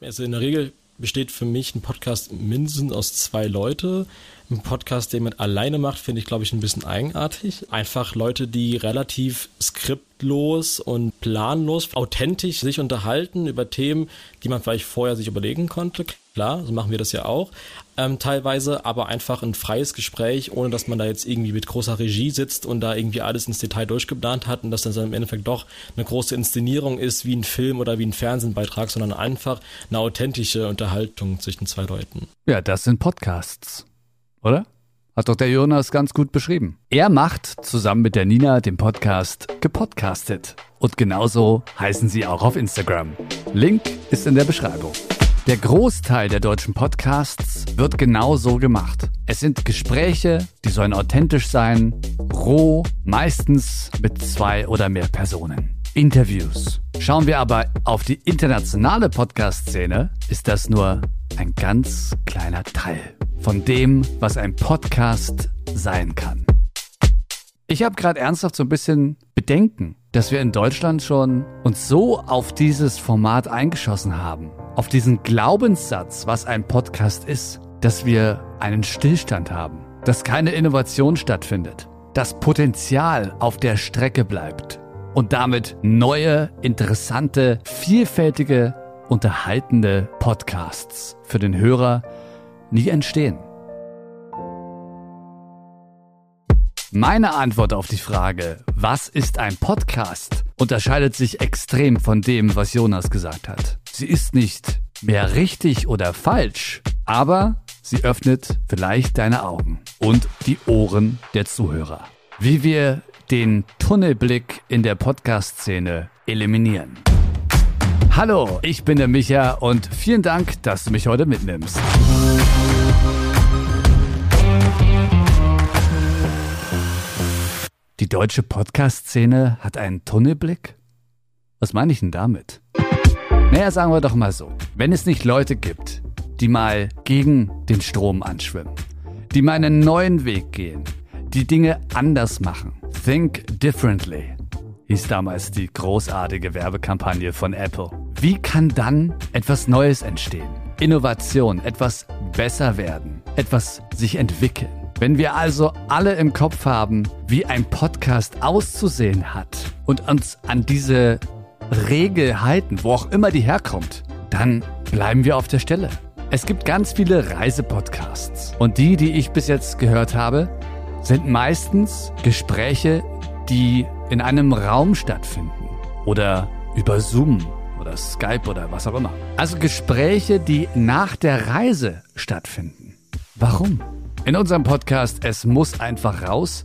Also in der Regel besteht für mich ein Podcast mindestens aus zwei Leute. Ein Podcast, den man alleine macht, finde ich, glaube ich, ein bisschen eigenartig. Einfach Leute, die relativ skriptlos und planlos, authentisch sich unterhalten über Themen, die man vielleicht vorher sich überlegen konnte. Klar, so machen wir das ja auch. Ähm, teilweise, aber einfach ein freies Gespräch, ohne dass man da jetzt irgendwie mit großer Regie sitzt und da irgendwie alles ins Detail durchgeplant hat und dass das dann im Endeffekt doch eine große Inszenierung ist, wie ein Film oder wie ein Fernsehbeitrag, sondern einfach eine authentische Unterhaltung zwischen zwei Leuten. Ja, das sind Podcasts, oder? Hat doch der Jonas ganz gut beschrieben. Er macht zusammen mit der Nina den Podcast gepodcastet. Und genauso heißen sie auch auf Instagram. Link ist in der Beschreibung. Der Großteil der deutschen Podcasts wird genau so gemacht. Es sind Gespräche, die sollen authentisch sein, roh, meistens mit zwei oder mehr Personen. Interviews. Schauen wir aber auf die internationale Podcast-Szene, ist das nur ein ganz kleiner Teil von dem, was ein Podcast sein kann. Ich habe gerade ernsthaft so ein bisschen Bedenken, dass wir in Deutschland schon uns so auf dieses Format eingeschossen haben auf diesen Glaubenssatz, was ein Podcast ist, dass wir einen Stillstand haben, dass keine Innovation stattfindet, dass Potenzial auf der Strecke bleibt und damit neue, interessante, vielfältige, unterhaltende Podcasts für den Hörer nie entstehen. Meine Antwort auf die Frage, was ist ein Podcast, unterscheidet sich extrem von dem, was Jonas gesagt hat. Sie ist nicht mehr richtig oder falsch, aber sie öffnet vielleicht deine Augen und die Ohren der Zuhörer. Wie wir den Tunnelblick in der Podcast-Szene eliminieren. Hallo, ich bin der Micha und vielen Dank, dass du mich heute mitnimmst. Die deutsche Podcast-Szene hat einen Tunnelblick? Was meine ich denn damit? Naja, sagen wir doch mal so. Wenn es nicht Leute gibt, die mal gegen den Strom anschwimmen, die mal einen neuen Weg gehen, die Dinge anders machen. Think differently hieß damals die großartige Werbekampagne von Apple. Wie kann dann etwas Neues entstehen? Innovation, etwas besser werden, etwas sich entwickeln. Wenn wir also alle im Kopf haben, wie ein Podcast auszusehen hat und uns an diese Regel halten, wo auch immer die herkommt, dann bleiben wir auf der Stelle. Es gibt ganz viele Reisepodcasts und die, die ich bis jetzt gehört habe, sind meistens Gespräche, die in einem Raum stattfinden oder über Zoom oder Skype oder was auch immer. Also Gespräche, die nach der Reise stattfinden. Warum? In unserem Podcast Es muss einfach raus,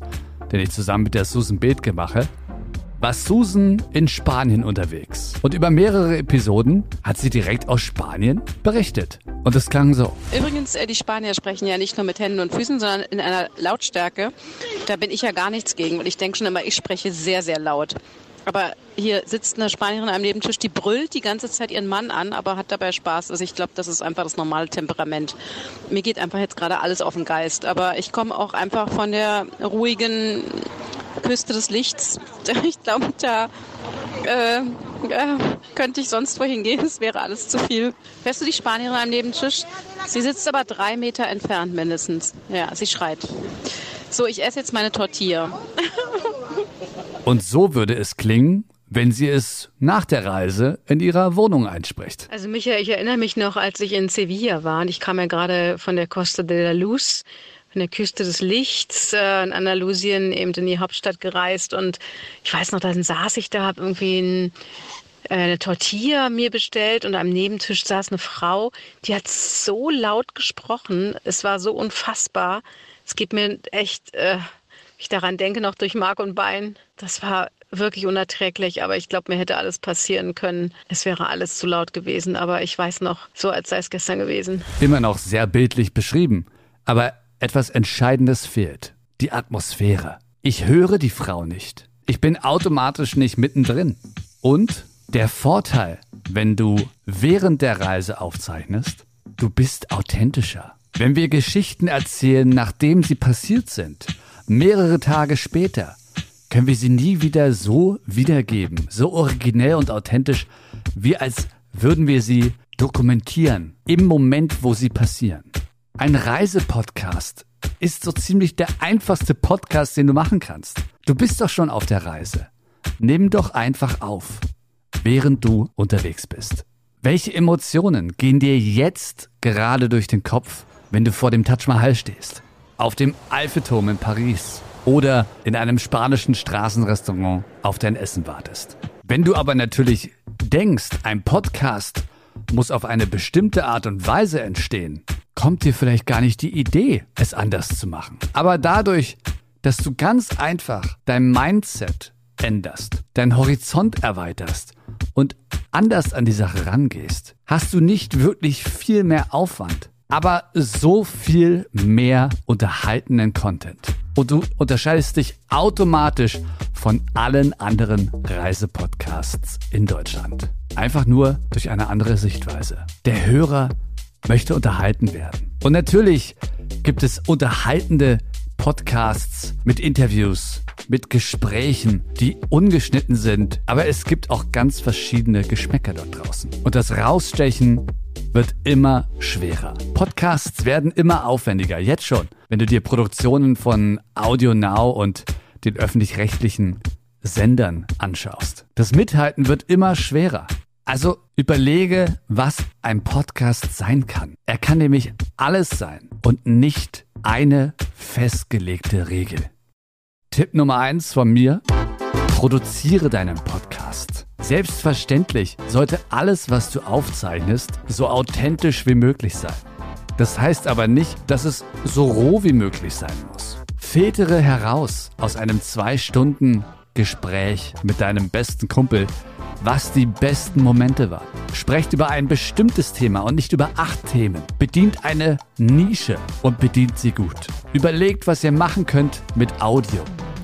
den ich zusammen mit der Susan Bethke mache, war Susan in Spanien unterwegs. Und über mehrere Episoden hat sie direkt aus Spanien berichtet. Und es klang so. Übrigens, äh, die Spanier sprechen ja nicht nur mit Händen und Füßen, sondern in einer Lautstärke. Da bin ich ja gar nichts gegen. Und ich denke schon immer, ich spreche sehr, sehr laut. Aber hier sitzt eine Spanierin am Nebentisch, die brüllt die ganze Zeit ihren Mann an, aber hat dabei Spaß. Also ich glaube, das ist einfach das normale Temperament. Mir geht einfach jetzt gerade alles auf den Geist. Aber ich komme auch einfach von der ruhigen Küste des Lichts. Ich glaube, da äh, äh, könnte ich sonst wohin gehen. Es wäre alles zu viel. Hörst du die Spanierin am Nebentisch? Sie sitzt aber drei Meter entfernt mindestens. Ja, sie schreit. So, ich esse jetzt meine Tortilla. Und so würde es klingen, wenn sie es nach der Reise in ihrer Wohnung einspricht. Also Michael, ich erinnere mich noch, als ich in Sevilla war und ich kam ja gerade von der Costa de la Luz, von der Küste des Lichts äh, in Andalusien eben in die Hauptstadt gereist und ich weiß noch, dann saß ich da, habe irgendwie ein, äh, eine Tortilla mir bestellt und am Nebentisch saß eine Frau, die hat so laut gesprochen, es war so unfassbar. Es geht mir echt, äh, ich daran denke, noch durch Mark und Bein. Das war wirklich unerträglich, aber ich glaube, mir hätte alles passieren können. Es wäre alles zu laut gewesen, aber ich weiß noch, so als sei es gestern gewesen. Immer noch sehr bildlich beschrieben. Aber etwas Entscheidendes fehlt. Die Atmosphäre. Ich höre die Frau nicht. Ich bin automatisch nicht mittendrin. Und der Vorteil, wenn du während der Reise aufzeichnest, du bist authentischer. Wenn wir Geschichten erzählen, nachdem sie passiert sind, mehrere Tage später, können wir sie nie wieder so wiedergeben, so originell und authentisch, wie als würden wir sie dokumentieren im Moment, wo sie passieren. Ein Reisepodcast ist so ziemlich der einfachste Podcast, den du machen kannst. Du bist doch schon auf der Reise. Nimm doch einfach auf, während du unterwegs bist. Welche Emotionen gehen dir jetzt gerade durch den Kopf, wenn du vor dem Taj Mahal stehst? Auf dem Eiffelturm in Paris oder in einem spanischen Straßenrestaurant auf dein Essen wartest. Wenn du aber natürlich denkst, ein Podcast muss auf eine bestimmte Art und Weise entstehen, kommt dir vielleicht gar nicht die Idee, es anders zu machen. Aber dadurch, dass du ganz einfach dein Mindset änderst, deinen Horizont erweiterst und anders an die Sache rangehst, hast du nicht wirklich viel mehr Aufwand, aber so viel mehr unterhaltenen Content. Und du unterscheidest dich automatisch von allen anderen Reisepodcasts in Deutschland. Einfach nur durch eine andere Sichtweise. Der Hörer möchte unterhalten werden. Und natürlich gibt es unterhaltende Podcasts mit Interviews, mit Gesprächen, die ungeschnitten sind. Aber es gibt auch ganz verschiedene Geschmäcker dort draußen. Und das Rausstechen wird immer schwerer. Podcasts werden immer aufwendiger, jetzt schon. Wenn du dir Produktionen von Audio Now und den öffentlich-rechtlichen Sendern anschaust. Das Mithalten wird immer schwerer. Also überlege, was ein Podcast sein kann. Er kann nämlich alles sein und nicht eine festgelegte Regel. Tipp Nummer eins von mir. Produziere deinen Podcast. Selbstverständlich sollte alles, was du aufzeichnest, so authentisch wie möglich sein. Das heißt aber nicht, dass es so roh wie möglich sein muss. Filtere heraus aus einem zwei Stunden Gespräch mit deinem besten Kumpel, was die besten Momente waren. Sprecht über ein bestimmtes Thema und nicht über acht Themen. Bedient eine Nische und bedient sie gut. Überlegt, was ihr machen könnt mit Audio.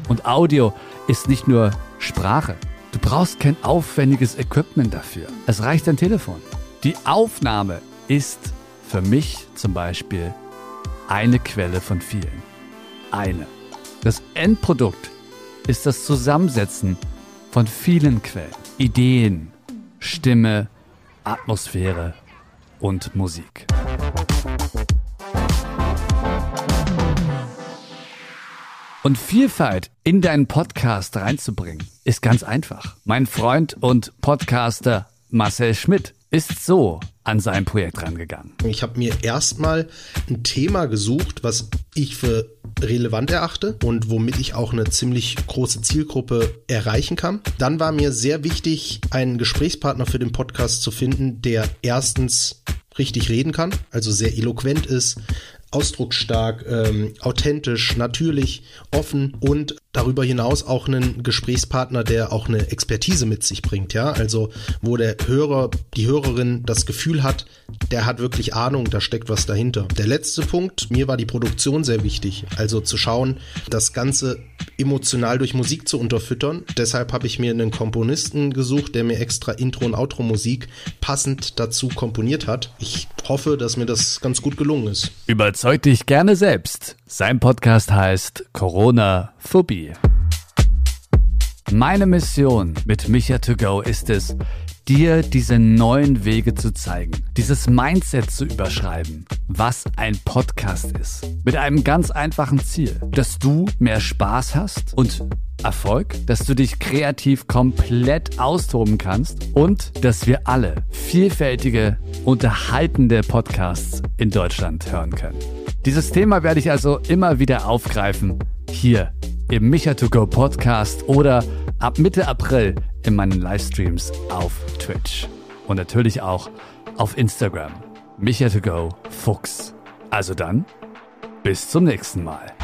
Und Audio ist nicht nur Sprache. Du brauchst kein aufwendiges Equipment dafür. Es reicht ein Telefon. Die Aufnahme ist für mich zum Beispiel eine Quelle von vielen. Eine. Das Endprodukt ist das Zusammensetzen von vielen Quellen. Ideen, Stimme, Atmosphäre und Musik. Und Vielfalt in deinen Podcast reinzubringen, ist ganz einfach. Mein Freund und Podcaster Marcel Schmidt ist so an sein Projekt rangegangen. Ich habe mir erstmal ein Thema gesucht, was ich für relevant erachte und womit ich auch eine ziemlich große Zielgruppe erreichen kann. Dann war mir sehr wichtig, einen Gesprächspartner für den Podcast zu finden, der erstens richtig reden kann, also sehr eloquent ist, ausdrucksstark, ähm, authentisch, natürlich, offen und darüber hinaus auch einen Gesprächspartner, der auch eine Expertise mit sich bringt, ja, also wo der Hörer, die Hörerin das Gefühl hat, der hat wirklich Ahnung, da steckt was dahinter. Der letzte Punkt, mir war die Produktion sehr wichtig, also zu schauen, das Ganze emotional durch Musik zu unterfüttern. Deshalb habe ich mir einen Komponisten gesucht, der mir extra Intro- und Outro-Musik passend dazu komponiert hat. Ich hoffe, dass mir das ganz gut gelungen ist. Überzeug dich gerne selbst. Sein Podcast heißt Corona Meine Mission mit Micha to go ist es, dir diese neuen Wege zu zeigen, dieses Mindset zu überschreiben, was ein Podcast ist. Mit einem ganz einfachen Ziel, dass du mehr Spaß hast und Erfolg, dass du dich kreativ komplett austoben kannst und dass wir alle vielfältige, unterhaltende Podcasts in Deutschland hören können. Dieses Thema werde ich also immer wieder aufgreifen hier im Micha to go Podcast oder ab Mitte April in meinen Livestreams auf Twitch und natürlich auch auf Instagram. Micha to go Fuchs. Also dann, bis zum nächsten Mal.